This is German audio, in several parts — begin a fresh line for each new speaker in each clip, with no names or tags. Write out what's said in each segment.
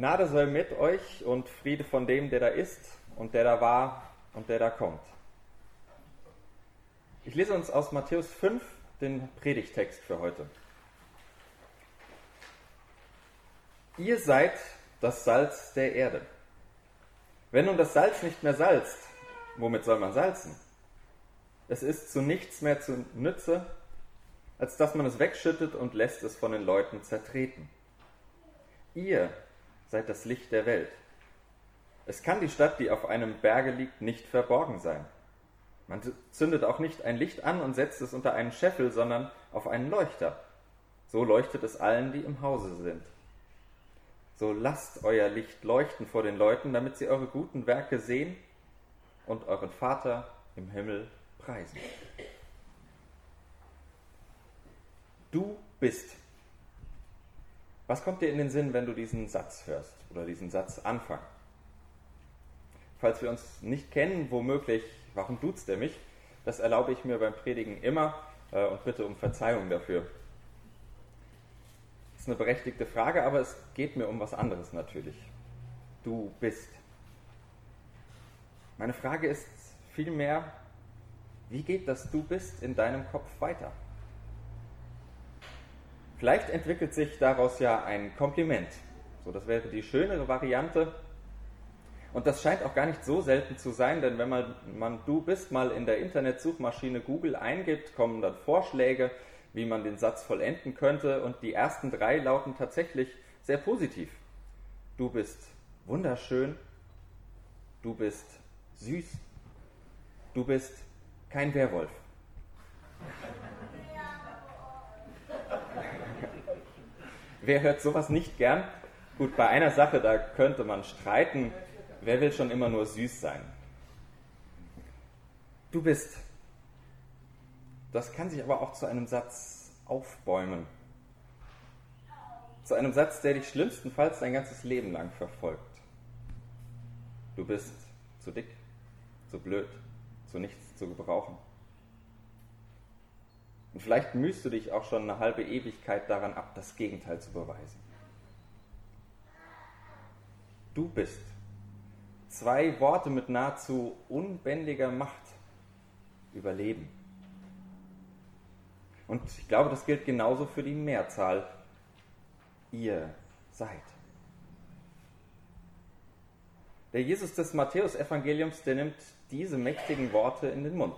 Gnade sei mit euch und Friede von dem, der da ist und der da war und der da kommt. Ich lese uns aus Matthäus 5 den Predigtext für heute. Ihr seid das Salz der Erde. Wenn nun das Salz nicht mehr salzt, womit soll man salzen? Es ist zu nichts mehr zu Nütze, als dass man es wegschüttet und lässt es von den Leuten zertreten. Ihr seid das Licht der Welt. Es kann die Stadt, die auf einem Berge liegt, nicht verborgen sein. Man zündet auch nicht ein Licht an und setzt es unter einen Scheffel, sondern auf einen Leuchter. So leuchtet es allen, die im Hause sind. So lasst euer Licht leuchten vor den Leuten, damit sie eure guten Werke sehen und euren Vater im Himmel preisen. Du bist was kommt dir in den Sinn, wenn du diesen Satz hörst oder diesen Satz Anfang? Falls wir uns nicht kennen, womöglich, warum duzt er mich? Das erlaube ich mir beim Predigen immer äh, und bitte um Verzeihung dafür. Das ist eine berechtigte Frage, aber es geht mir um was anderes natürlich. Du bist. Meine Frage ist vielmehr, wie geht das Du bist in deinem Kopf weiter? Vielleicht entwickelt sich daraus ja ein Kompliment. So, das wäre die schönere Variante. Und das scheint auch gar nicht so selten zu sein, denn wenn man, man du bist mal in der Internetsuchmaschine Google eingibt, kommen dann Vorschläge, wie man den Satz vollenden könnte. Und die ersten drei lauten tatsächlich sehr positiv. Du bist wunderschön, du bist süß, du bist kein Werwolf. Wer hört sowas nicht gern? Gut, bei einer Sache, da könnte man streiten. Wer will schon immer nur süß sein? Du bist. Das kann sich aber auch zu einem Satz aufbäumen. Zu einem Satz, der dich schlimmstenfalls dein ganzes Leben lang verfolgt. Du bist zu dick, zu blöd, zu nichts zu gebrauchen. Und vielleicht mühst du dich auch schon eine halbe Ewigkeit daran ab, das Gegenteil zu beweisen. Du bist. Zwei Worte mit nahezu unbändiger Macht überleben. Und ich glaube, das gilt genauso für die Mehrzahl. Ihr seid. Der Jesus des Matthäusevangeliums, der nimmt diese mächtigen Worte in den Mund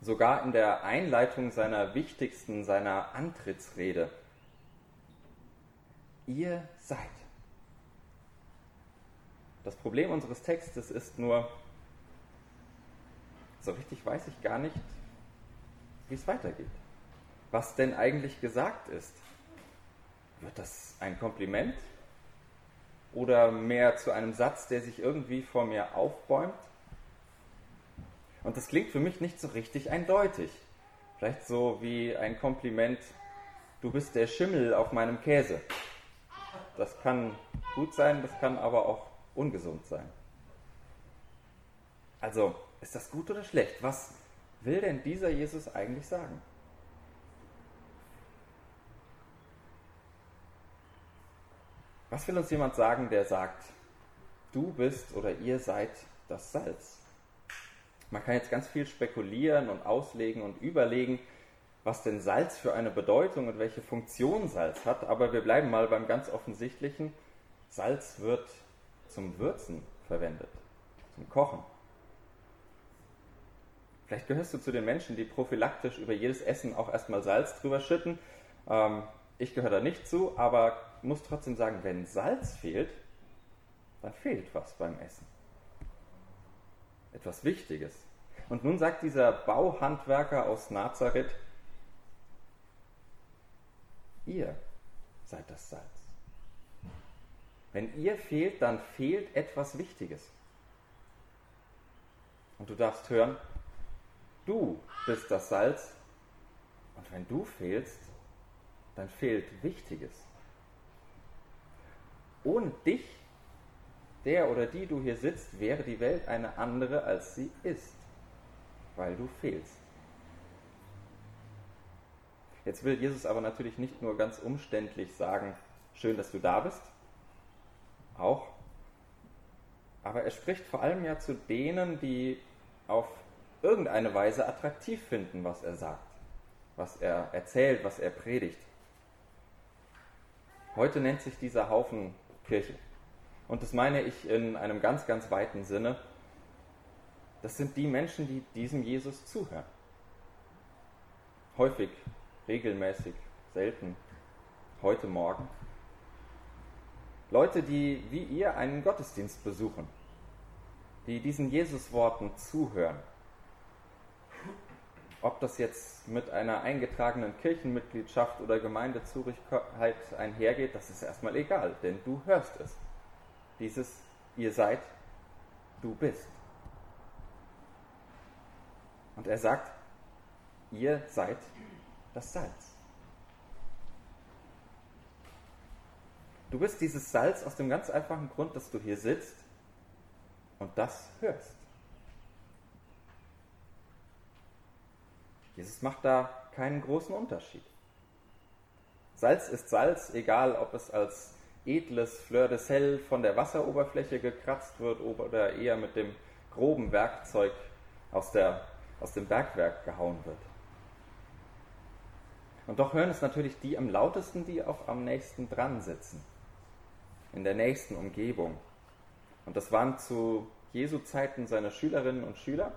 sogar in der Einleitung seiner wichtigsten, seiner Antrittsrede. Ihr seid. Das Problem unseres Textes ist nur, so richtig weiß ich gar nicht, wie es weitergeht. Was denn eigentlich gesagt ist. Wird das ein Kompliment? Oder mehr zu einem Satz, der sich irgendwie vor mir aufbäumt? Und das klingt für mich nicht so richtig eindeutig. Vielleicht so wie ein Kompliment, du bist der Schimmel auf meinem Käse. Das kann gut sein, das kann aber auch ungesund sein. Also, ist das gut oder schlecht? Was will denn dieser Jesus eigentlich sagen? Was will uns jemand sagen, der sagt, du bist oder ihr seid das Salz? Man kann jetzt ganz viel spekulieren und auslegen und überlegen, was denn Salz für eine Bedeutung und welche Funktion Salz hat, aber wir bleiben mal beim ganz offensichtlichen. Salz wird zum Würzen verwendet, zum Kochen. Vielleicht gehörst du zu den Menschen, die prophylaktisch über jedes Essen auch erstmal Salz drüber schütten. Ähm, ich gehöre da nicht zu, aber muss trotzdem sagen, wenn Salz fehlt, dann fehlt was beim Essen etwas Wichtiges. Und nun sagt dieser Bauhandwerker aus Nazareth, ihr seid das Salz. Wenn ihr fehlt, dann fehlt etwas Wichtiges. Und du darfst hören, du bist das Salz. Und wenn du fehlst, dann fehlt Wichtiges. Ohne dich der oder die du hier sitzt, wäre die Welt eine andere, als sie ist, weil du fehlst. Jetzt will Jesus aber natürlich nicht nur ganz umständlich sagen, schön, dass du da bist, auch. Aber er spricht vor allem ja zu denen, die auf irgendeine Weise attraktiv finden, was er sagt, was er erzählt, was er predigt. Heute nennt sich dieser Haufen Kirche. Und das meine ich in einem ganz, ganz weiten Sinne. Das sind die Menschen, die diesem Jesus zuhören. Häufig, regelmäßig, selten, heute Morgen. Leute, die wie ihr einen Gottesdienst besuchen, die diesen Jesus-Worten zuhören. Ob das jetzt mit einer eingetragenen Kirchenmitgliedschaft oder Gemeindezugehörigkeit einhergeht, das ist erstmal egal, denn du hörst es. Dieses ihr seid, du bist. Und er sagt, ihr seid das Salz. Du bist dieses Salz aus dem ganz einfachen Grund, dass du hier sitzt und das hörst. Jesus macht da keinen großen Unterschied. Salz ist Salz, egal ob es als edles Fleur de Sel von der Wasseroberfläche gekratzt wird oder eher mit dem groben Werkzeug aus, der, aus dem Bergwerk gehauen wird. Und doch hören es natürlich die am lautesten, die auch am nächsten dran sitzen, in der nächsten Umgebung. Und das waren zu Jesu Zeiten seine Schülerinnen und Schüler.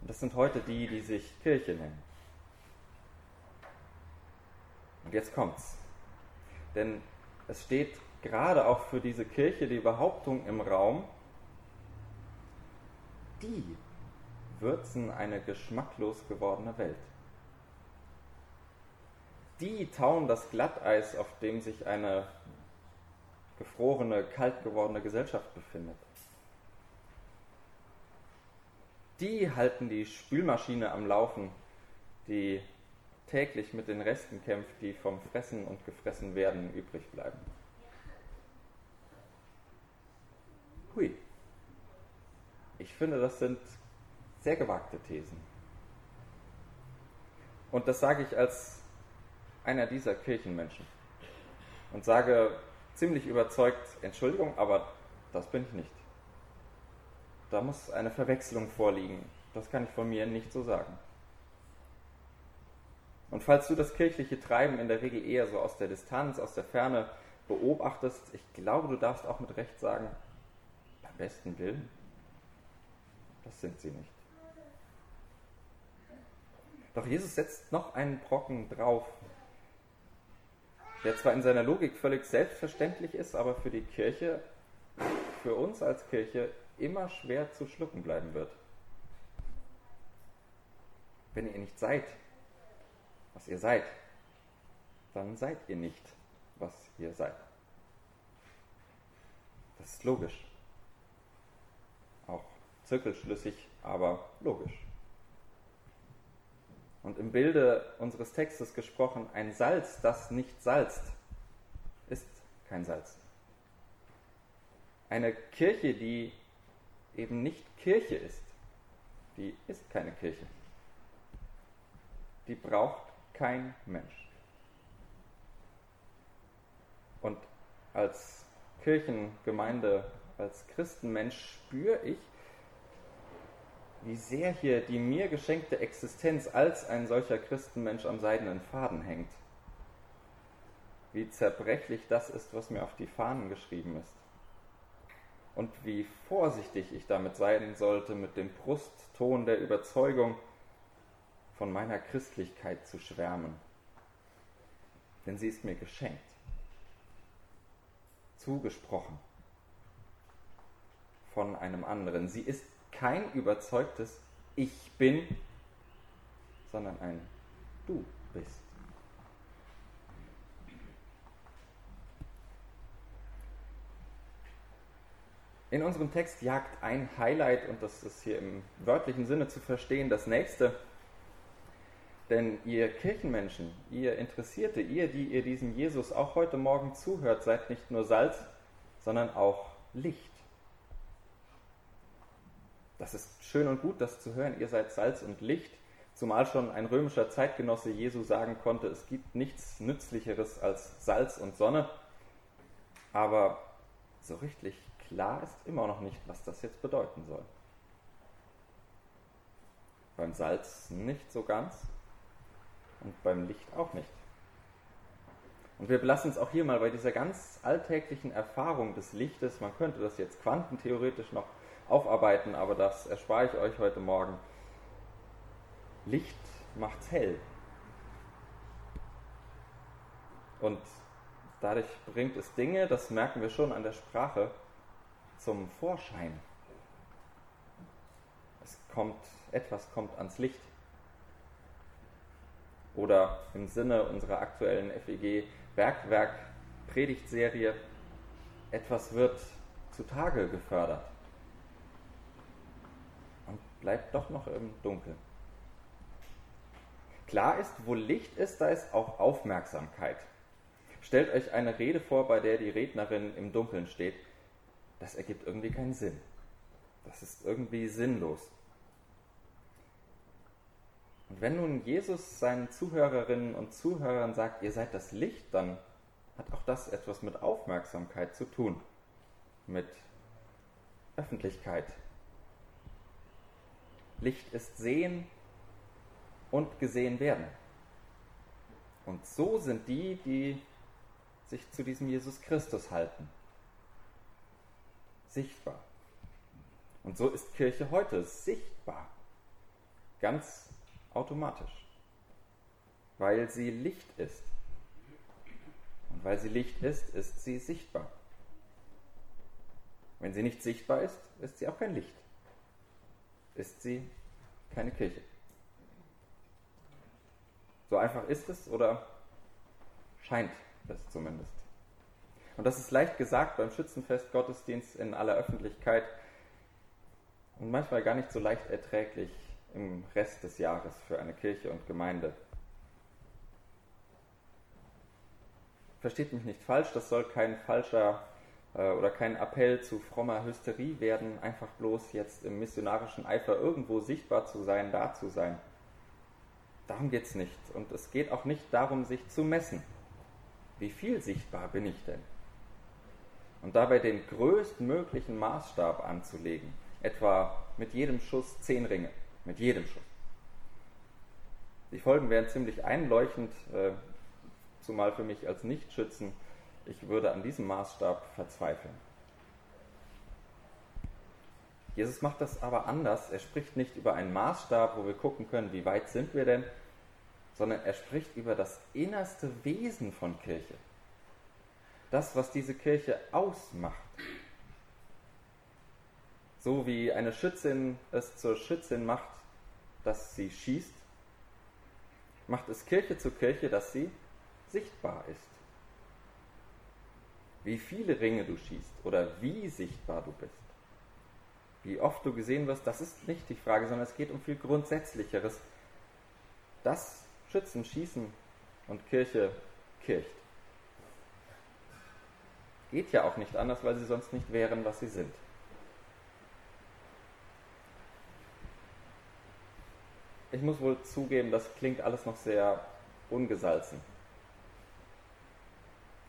Und das sind heute die, die sich Kirche nennen. Und jetzt kommt's. Denn es steht gerade auch für diese Kirche die Behauptung im Raum, die würzen eine geschmacklos gewordene Welt. Die tauen das Glatteis, auf dem sich eine gefrorene, kalt gewordene Gesellschaft befindet. Die halten die Spülmaschine am Laufen, die täglich mit den Resten kämpft, die vom Fressen und gefressen werden übrig bleiben. Hui. Ich finde, das sind sehr gewagte Thesen. Und das sage ich als einer dieser Kirchenmenschen. Und sage ziemlich überzeugt, Entschuldigung, aber das bin ich nicht. Da muss eine Verwechslung vorliegen. Das kann ich von mir nicht so sagen. Und falls du das kirchliche Treiben in der Regel eher so aus der Distanz, aus der Ferne beobachtest, ich glaube, du darfst auch mit Recht sagen, beim besten Willen, das sind sie nicht. Doch Jesus setzt noch einen Brocken drauf, der zwar in seiner Logik völlig selbstverständlich ist, aber für die Kirche, für uns als Kirche immer schwer zu schlucken bleiben wird. Wenn ihr nicht seid, was ihr seid, dann seid ihr nicht, was ihr seid. Das ist logisch. Auch zirkelschlüssig, aber logisch. Und im Bilde unseres Textes gesprochen, ein Salz, das nicht salzt, ist kein Salz. Eine Kirche, die eben nicht Kirche ist, die ist keine Kirche. Die braucht kein Mensch. Und als Kirchengemeinde, als Christenmensch spüre ich, wie sehr hier die mir geschenkte Existenz als ein solcher Christenmensch am seidenen Faden hängt. Wie zerbrechlich das ist, was mir auf die Fahnen geschrieben ist. Und wie vorsichtig ich damit sein sollte, mit dem Brustton der Überzeugung, von meiner Christlichkeit zu schwärmen. Denn sie ist mir geschenkt, zugesprochen von einem anderen. Sie ist kein überzeugtes Ich bin, sondern ein Du bist. In unserem Text jagt ein Highlight, und das ist hier im wörtlichen Sinne zu verstehen, das nächste denn ihr Kirchenmenschen, ihr Interessierte, ihr, die ihr diesem Jesus auch heute Morgen zuhört, seid nicht nur Salz, sondern auch Licht. Das ist schön und gut, das zu hören. Ihr seid Salz und Licht, zumal schon ein römischer Zeitgenosse Jesu sagen konnte, es gibt nichts Nützlicheres als Salz und Sonne. Aber so richtig klar ist immer noch nicht, was das jetzt bedeuten soll. Beim Salz nicht so ganz und beim Licht auch nicht. Und wir belassen es auch hier mal bei dieser ganz alltäglichen Erfahrung des Lichtes. Man könnte das jetzt quantentheoretisch noch aufarbeiten, aber das erspare ich euch heute Morgen. Licht macht's hell. Und dadurch bringt es Dinge, das merken wir schon an der Sprache, zum Vorschein. Es kommt, etwas kommt ans Licht. Oder im Sinne unserer aktuellen FEG Bergwerk Predigtserie, etwas wird zutage gefördert und bleibt doch noch im Dunkeln. Klar ist, wo Licht ist, da ist auch Aufmerksamkeit. Stellt euch eine Rede vor, bei der die Rednerin im Dunkeln steht. Das ergibt irgendwie keinen Sinn. Das ist irgendwie sinnlos. Und wenn nun Jesus seinen Zuhörerinnen und Zuhörern sagt, ihr seid das Licht, dann hat auch das etwas mit Aufmerksamkeit zu tun, mit Öffentlichkeit. Licht ist sehen und gesehen werden. Und so sind die, die sich zu diesem Jesus Christus halten. Sichtbar. Und so ist Kirche heute sichtbar. Ganz automatisch. Weil sie Licht ist. Und weil sie Licht ist, ist sie sichtbar. Wenn sie nicht sichtbar ist, ist sie auch kein Licht. Ist sie keine Kirche. So einfach ist es oder scheint es zumindest. Und das ist leicht gesagt beim Schützenfest Gottesdienst in aller Öffentlichkeit und manchmal gar nicht so leicht erträglich im Rest des Jahres für eine Kirche und Gemeinde. Versteht mich nicht falsch, das soll kein falscher äh, oder kein Appell zu frommer Hysterie werden, einfach bloß jetzt im missionarischen Eifer irgendwo sichtbar zu sein, da zu sein. Darum geht es nicht. Und es geht auch nicht darum, sich zu messen. Wie viel sichtbar bin ich denn? Und dabei den größtmöglichen Maßstab anzulegen, etwa mit jedem Schuss zehn Ringe, mit jedem Schuss. Die Folgen wären ziemlich einleuchtend, äh, zumal für mich als Nichtschützen. Ich würde an diesem Maßstab verzweifeln. Jesus macht das aber anders. Er spricht nicht über einen Maßstab, wo wir gucken können, wie weit sind wir denn, sondern er spricht über das innerste Wesen von Kirche. Das, was diese Kirche ausmacht. So wie eine Schützin es zur Schützin macht, dass sie schießt, macht es Kirche zur Kirche, dass sie sichtbar ist. Wie viele Ringe du schießt oder wie sichtbar du bist, wie oft du gesehen wirst, das ist nicht die Frage, sondern es geht um viel Grundsätzlicheres. Das Schützen schießen und Kirche kircht. Geht ja auch nicht anders, weil sie sonst nicht wären, was sie sind. Ich muss wohl zugeben, das klingt alles noch sehr ungesalzen.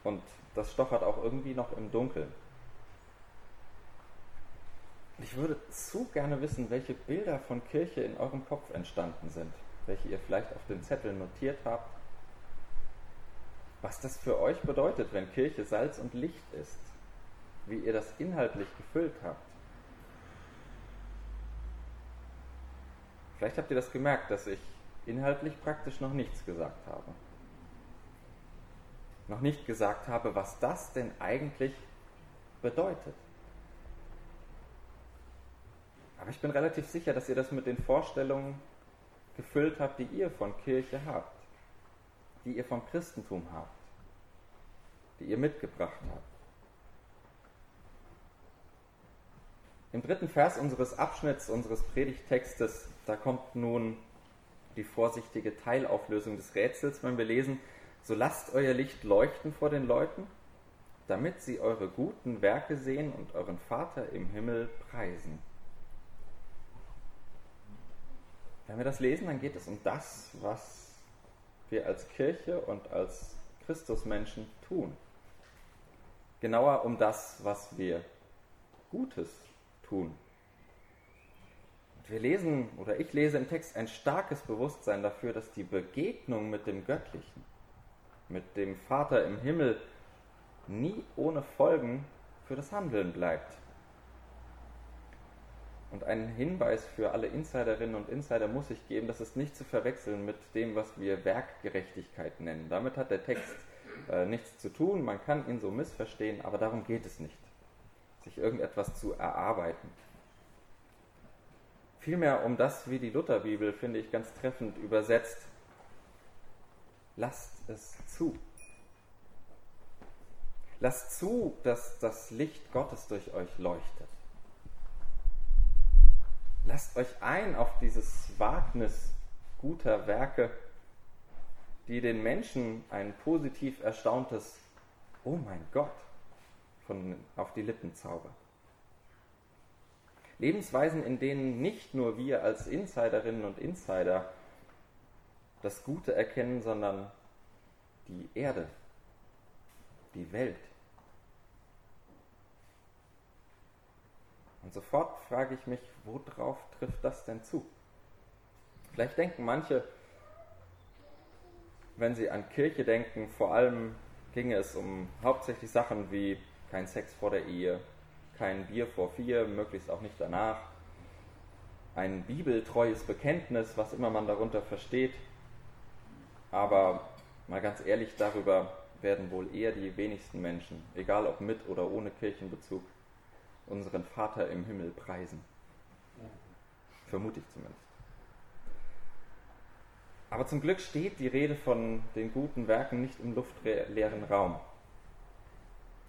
Und das stochert auch irgendwie noch im Dunkeln. Ich würde zu gerne wissen, welche Bilder von Kirche in eurem Kopf entstanden sind, welche ihr vielleicht auf den Zetteln notiert habt. Was das für euch bedeutet, wenn Kirche Salz und Licht ist, wie ihr das inhaltlich gefüllt habt. Vielleicht habt ihr das gemerkt, dass ich inhaltlich praktisch noch nichts gesagt habe. Noch nicht gesagt habe, was das denn eigentlich bedeutet. Aber ich bin relativ sicher, dass ihr das mit den Vorstellungen gefüllt habt, die ihr von Kirche habt, die ihr vom Christentum habt, die ihr mitgebracht habt. Im dritten Vers unseres Abschnitts unseres Predigtextes, da kommt nun die vorsichtige Teilauflösung des Rätsels, wenn wir lesen, so lasst euer Licht leuchten vor den Leuten, damit sie eure guten Werke sehen und euren Vater im Himmel preisen. Wenn wir das lesen, dann geht es um das, was wir als Kirche und als Christusmenschen tun. genauer um das, was wir Gutes tun. Und wir lesen, oder ich lese im Text ein starkes Bewusstsein dafür, dass die Begegnung mit dem Göttlichen, mit dem Vater im Himmel, nie ohne Folgen für das Handeln bleibt. Und einen Hinweis für alle Insiderinnen und Insider muss ich geben, das ist nicht zu verwechseln mit dem, was wir Werkgerechtigkeit nennen. Damit hat der Text äh, nichts zu tun, man kann ihn so missverstehen, aber darum geht es nicht, sich irgendetwas zu erarbeiten. Vielmehr um das, wie die Lutherbibel, finde ich, ganz treffend übersetzt. Lasst es zu. Lasst zu, dass das Licht Gottes durch euch leuchtet. Lasst euch ein auf dieses Wagnis guter Werke, die den Menschen ein positiv erstauntes Oh mein Gott von, auf die Lippen zaubern. Lebensweisen, in denen nicht nur wir als Insiderinnen und Insider das Gute erkennen, sondern die Erde, die Welt. Und sofort frage ich mich, worauf trifft das denn zu? Vielleicht denken manche, wenn sie an Kirche denken, vor allem ginge es um hauptsächlich Sachen wie kein Sex vor der Ehe, kein Bier vor vier, möglichst auch nicht danach, ein bibeltreues Bekenntnis, was immer man darunter versteht. Aber mal ganz ehrlich, darüber werden wohl eher die wenigsten Menschen, egal ob mit oder ohne Kirchenbezug, unseren Vater im Himmel preisen. Vermute ich zumindest. Aber zum Glück steht die Rede von den guten Werken nicht im luftleeren Raum.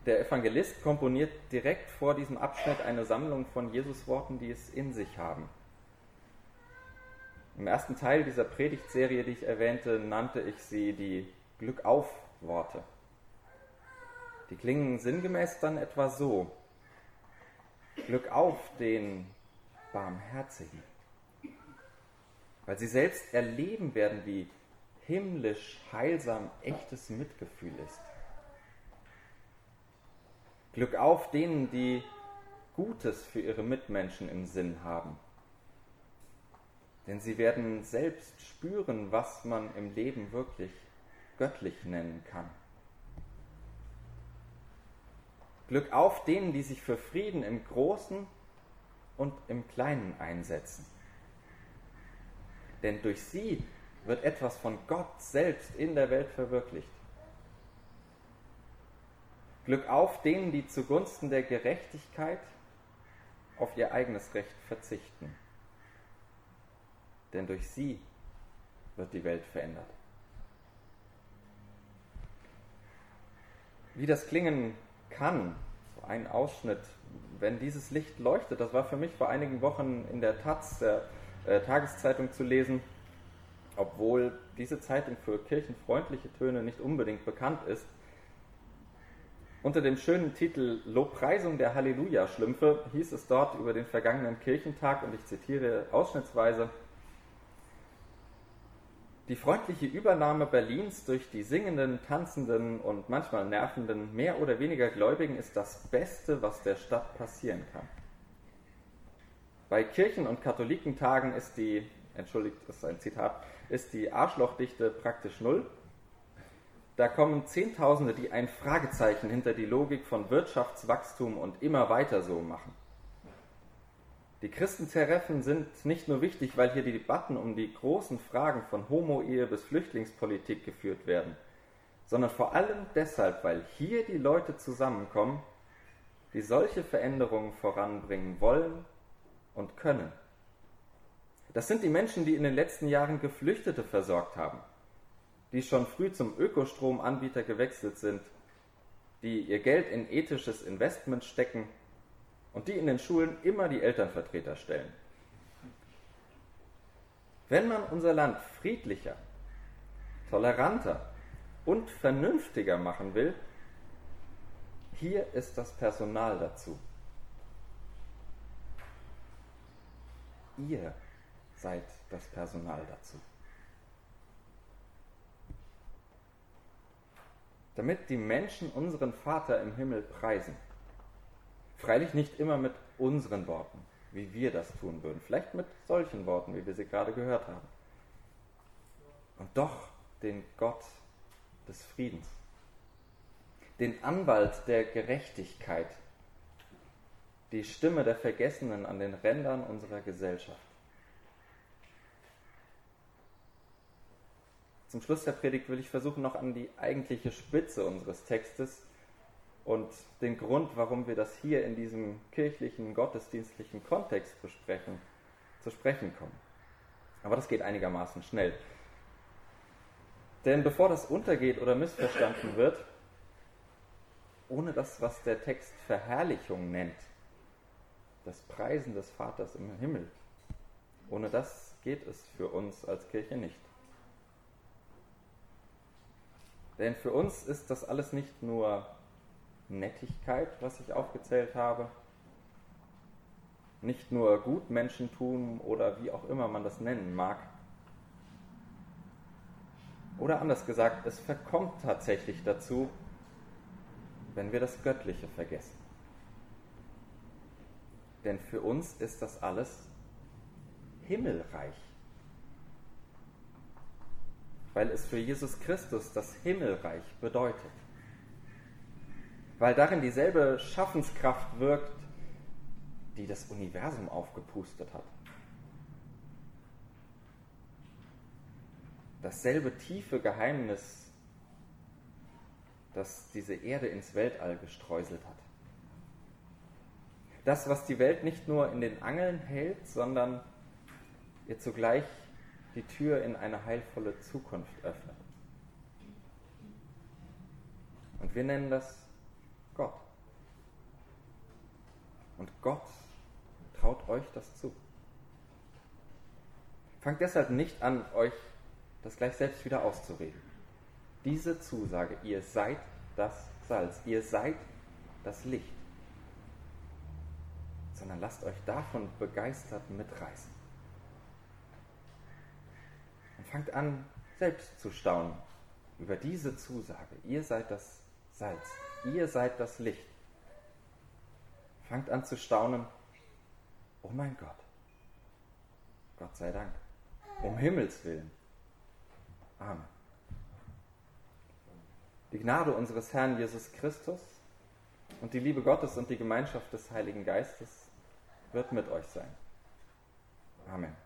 Der Evangelist komponiert direkt vor diesem Abschnitt eine Sammlung von Jesus-Worten, die es in sich haben. Im ersten Teil dieser Predigtserie, die ich erwähnte, nannte ich sie die Glückauf-Worte. Die klingen sinngemäß dann etwa so. Glück auf den Barmherzigen. Weil sie selbst erleben werden, wie himmlisch, heilsam, echtes Mitgefühl ist. Glück auf denen, die Gutes für ihre Mitmenschen im Sinn haben. Denn sie werden selbst spüren, was man im Leben wirklich göttlich nennen kann. Glück auf denen, die sich für Frieden im Großen und im Kleinen einsetzen. Denn durch sie wird etwas von Gott selbst in der Welt verwirklicht. Glück auf denen, die zugunsten der Gerechtigkeit auf ihr eigenes Recht verzichten. Denn durch sie wird die Welt verändert. Wie das klingen kann, so ein Ausschnitt, wenn dieses Licht leuchtet, das war für mich vor einigen Wochen in der Taz, der äh, Tageszeitung zu lesen, obwohl diese Zeitung für kirchenfreundliche Töne nicht unbedingt bekannt ist, unter dem schönen Titel Lobpreisung der Halleluja-Schlümpfe hieß es dort über den vergangenen Kirchentag, und ich zitiere ausschnittsweise, die freundliche Übernahme Berlins durch die singenden, tanzenden und manchmal nervenden, mehr oder weniger Gläubigen ist das Beste, was der Stadt passieren kann. Bei Kirchen- und Katholikentagen ist die, entschuldigt, ist ein Zitat, ist die Arschlochdichte praktisch null da kommen Zehntausende, die ein Fragezeichen hinter die Logik von Wirtschaftswachstum und immer weiter so machen. Die Christentreffen sind nicht nur wichtig, weil hier die Debatten um die großen Fragen von Homo-Ehe bis Flüchtlingspolitik geführt werden, sondern vor allem deshalb, weil hier die Leute zusammenkommen, die solche Veränderungen voranbringen wollen und können. Das sind die Menschen, die in den letzten Jahren Geflüchtete versorgt haben, die schon früh zum Ökostromanbieter gewechselt sind, die ihr Geld in ethisches Investment stecken und die in den Schulen immer die Elternvertreter stellen. Wenn man unser Land friedlicher, toleranter und vernünftiger machen will, hier ist das Personal dazu. Ihr seid das Personal dazu. Damit die Menschen unseren Vater im Himmel preisen. Freilich nicht immer mit unseren Worten, wie wir das tun würden, vielleicht mit solchen Worten, wie wir sie gerade gehört haben. Und doch den Gott des Friedens, den Anwalt der Gerechtigkeit, die Stimme der Vergessenen an den Rändern unserer Gesellschaft. Zum Schluss der Predigt will ich versuchen, noch an die eigentliche Spitze unseres Textes und den Grund, warum wir das hier in diesem kirchlichen, gottesdienstlichen Kontext besprechen, zu sprechen kommen. Aber das geht einigermaßen schnell. Denn bevor das untergeht oder missverstanden wird, ohne das, was der Text Verherrlichung nennt, das Preisen des Vaters im Himmel, ohne das geht es für uns als Kirche nicht. Denn für uns ist das alles nicht nur Nettigkeit, was ich aufgezählt habe, nicht nur Gutmenschentum oder wie auch immer man das nennen mag. Oder anders gesagt, es verkommt tatsächlich dazu, wenn wir das Göttliche vergessen. Denn für uns ist das alles himmelreich weil es für Jesus Christus das Himmelreich bedeutet. Weil darin dieselbe Schaffenskraft wirkt, die das Universum aufgepustet hat. Dasselbe tiefe Geheimnis, das diese Erde ins Weltall gestreuselt hat. Das, was die Welt nicht nur in den Angeln hält, sondern ihr zugleich die Tür in eine heilvolle Zukunft öffnet. Und wir nennen das Gott. Und Gott traut euch das zu. Fangt deshalb nicht an, euch das gleich selbst wieder auszureden. Diese Zusage, ihr seid das Salz, ihr seid das Licht, sondern lasst euch davon begeistert mitreißen. Fangt an, selbst zu staunen über diese Zusage. Ihr seid das Salz, ihr seid das Licht. Fangt an zu staunen, oh mein Gott, Gott sei Dank, um Himmels willen. Amen. Die Gnade unseres Herrn Jesus Christus und die Liebe Gottes und die Gemeinschaft des Heiligen Geistes wird mit euch sein. Amen.